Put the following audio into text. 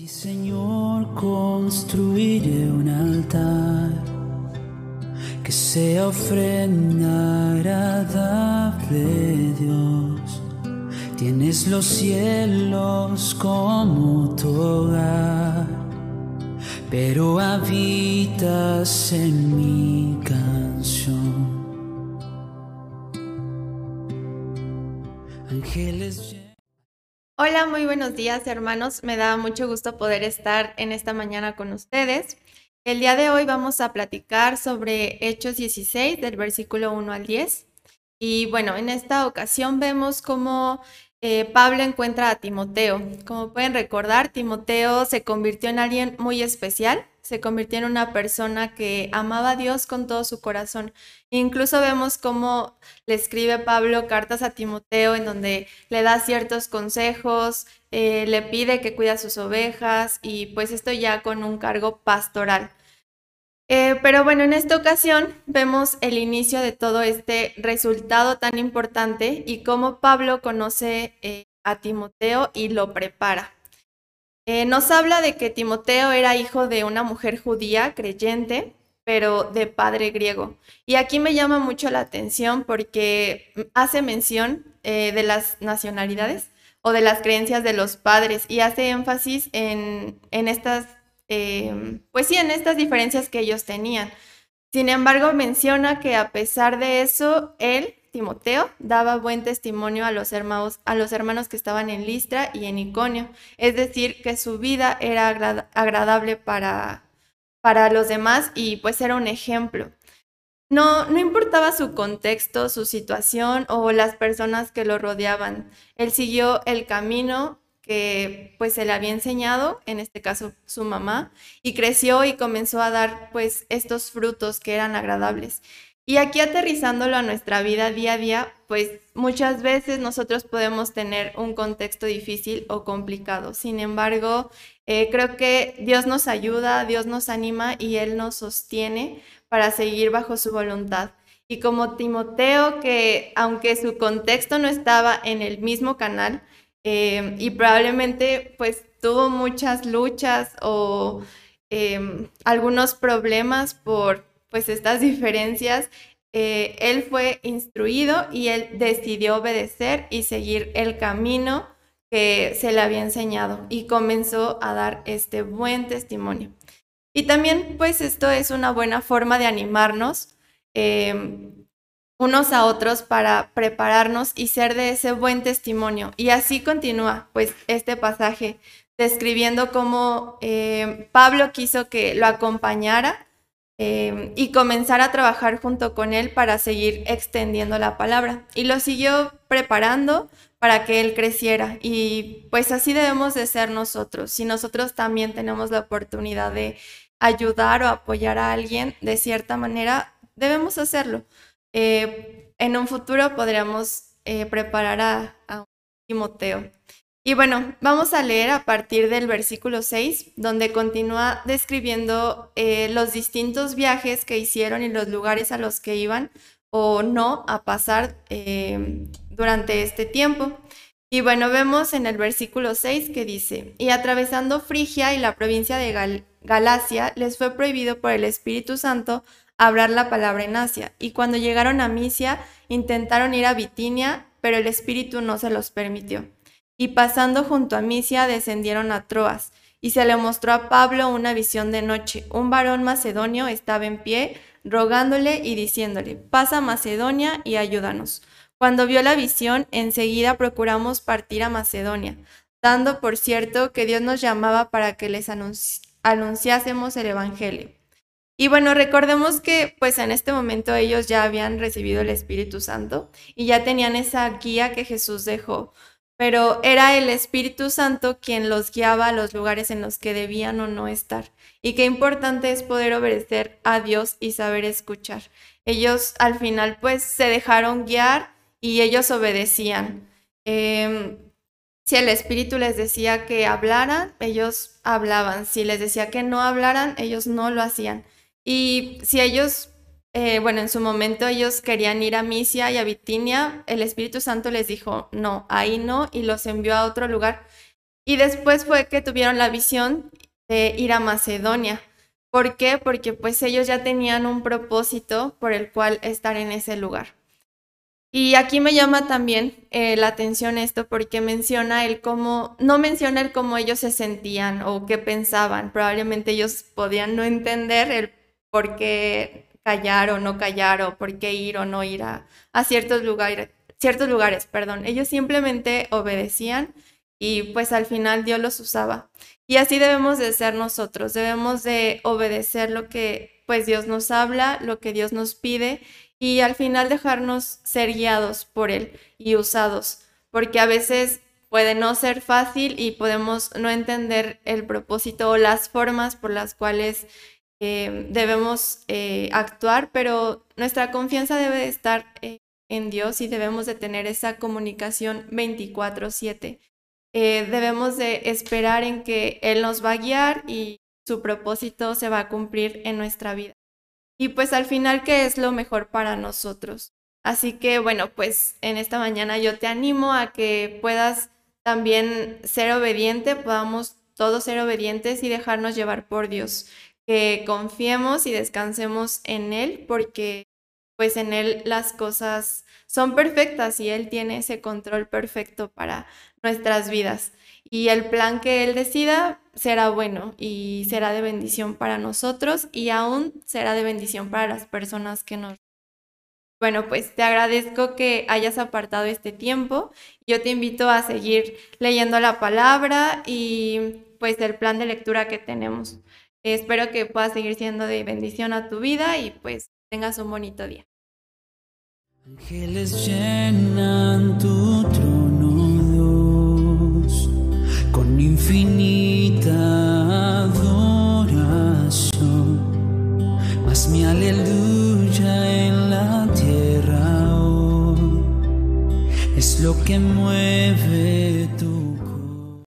ti, Señor, construiré un altar que sea ofrenda agradable, Dios. Tienes los cielos como tu hogar, pero habitas en mi canción. Hola, muy buenos días hermanos. Me da mucho gusto poder estar en esta mañana con ustedes. El día de hoy vamos a platicar sobre Hechos 16 del versículo 1 al 10. Y bueno, en esta ocasión vemos cómo eh, Pablo encuentra a Timoteo. Como pueden recordar, Timoteo se convirtió en alguien muy especial se convirtió en una persona que amaba a Dios con todo su corazón. Incluso vemos cómo le escribe Pablo cartas a Timoteo en donde le da ciertos consejos, eh, le pide que cuida sus ovejas y pues esto ya con un cargo pastoral. Eh, pero bueno, en esta ocasión vemos el inicio de todo este resultado tan importante y cómo Pablo conoce eh, a Timoteo y lo prepara. Eh, nos habla de que Timoteo era hijo de una mujer judía creyente, pero de padre griego. Y aquí me llama mucho la atención porque hace mención eh, de las nacionalidades o de las creencias de los padres y hace énfasis en, estas, em, pues sí, en estas diferencias que ellos tenían. Sin embargo, menciona que a pesar de eso, él Timoteo daba buen testimonio a los, hermanos, que estaban en Listra y en Iconio, es decir, que su vida era agradable para, para los demás y pues era un ejemplo. No, no importaba su contexto, su situación o las personas que lo rodeaban. Él siguió el camino que pues se le había enseñado, en este caso su mamá, y creció y comenzó a dar pues estos frutos que eran agradables. Y aquí aterrizándolo a nuestra vida día a día, pues muchas veces nosotros podemos tener un contexto difícil o complicado. Sin embargo, eh, creo que Dios nos ayuda, Dios nos anima y Él nos sostiene para seguir bajo su voluntad. Y como Timoteo, que aunque su contexto no estaba en el mismo canal eh, y probablemente pues tuvo muchas luchas o em, algunos problemas por pues estas diferencias, eh, él fue instruido y él decidió obedecer y seguir el camino que se le había enseñado y comenzó a dar este buen testimonio. Y también pues esto es una buena forma de animarnos em, unos a otros para prepararnos y ser de ese buen testimonio. Y así continúa pues este pasaje describiendo cómo eh, Pablo quiso que lo acompañara Em, y comenzar a trabajar junto con él para seguir extendiendo la palabra. Y lo siguió preparando para que él creciera. Y pues así debemos de ser nosotros. Si nosotros también tenemos la oportunidad de ayudar o apoyar a alguien de cierta manera, debemos hacerlo. Eh, en un futuro podríamos eh, preparar a, a Timoteo. Y bueno, vamos a leer a partir del versículo 6, donde continúa describiendo eh, los distintos viajes que hicieron y los lugares a los que iban o no a pasar eh, durante este tiempo. Y bueno, vemos en el versículo 6 que dice, y atravesando Frigia y la provincia de Galacia, les fue prohibido por el Espíritu Santo hablar la palabra en Asia. Y cuando llegaron a Misia, intentaron ir a Bitinia, pero el Espíritu no se los permitió y pasando junto a Misia descendieron a Troas, y se le mostró a Pablo una visión de noche. Un varón macedonio estaba en pie, rogándole y diciéndole, pasa Macedonia y ayúdanos. Cuando vio la visión, enseguida procuramos partir a Macedonia, dando por cierto que Dios nos llamaba para que les anunciásemos el Evangelio. Y bueno, recordemos que pues en este momento ellos ya habían recibido el Espíritu Santo y ya tenían esa guía que Jesús dejó pero era el Espíritu Santo quien los guiaba a los lugares en los que debían o no estar. Y qué importante es poder obedecer a Dios y saber escuchar. Ellos al final pues se dejaron guiar y ellos obedecían. Em, si el Espíritu les decía que hablaran, ellos hablaban. Si les decía que no hablaran, ellos no lo hacían. Y si ellos eh, bueno, en su momento ellos querían ir a Misia y a Bitinia, el Espíritu Santo les dijo, no, ahí no, y los envió a otro lugar. Y después fue que tuvieron la visión de ir a Macedonia. ¿Por qué? Porque pues ellos ya tenían un propósito por el cual estar en ese lugar. Y aquí me llama también eh, la atención esto porque menciona el cómo, no menciona el cómo ellos se sentían o qué pensaban. Probablemente ellos podían no entender el por qué callar o no callar o por qué ir o no ir a, ciertos lugares, ciertos lugares, perdón. Ellos simplemente obedecían y pues al final Dios los usaba. Y así debemos de ser nosotros, debemos de obedecer lo que pues Dios nos habla, lo que Dios nos pide y al final dejarnos ser guiados por Él y usados, porque a veces puede no ser fácil y podemos no entender el propósito o las formas por las cuales eh, debemos eh, actuar, pero nuestra confianza debe estar eh, en Dios y debemos de tener esa comunicación 24/7. debemos de esperar en que Él nos va a guiar y su propósito se va a cumplir en nuestra vida y pues al final qué es lo mejor para nosotros. Así que bueno, pues en esta mañana yo te animo a que puedas también ser obediente, podamos todos ser obedientes y dejarnos llevar por Dios, que confiemos y descansemos en Él porque pues en Él las cosas son perfectas y Él tiene ese control perfecto para nuestras vidas. Y el plan que Él decida será bueno y será de bendición para nosotros y aún será de bendición para las personas que nos... Bueno, pues te agradezco que hayas apartado este tiempo. Yo te invito a seguir leyendo la palabra y pues el plan de lectura que tenemos. Espero que pueda seguir siendo de bendición a tu vida y pues tengas un bonito día. Ángeles llenan tu trono, Dios, con infinita adoración. Mas mi aleluya en la tierra hoy es lo que mueve tu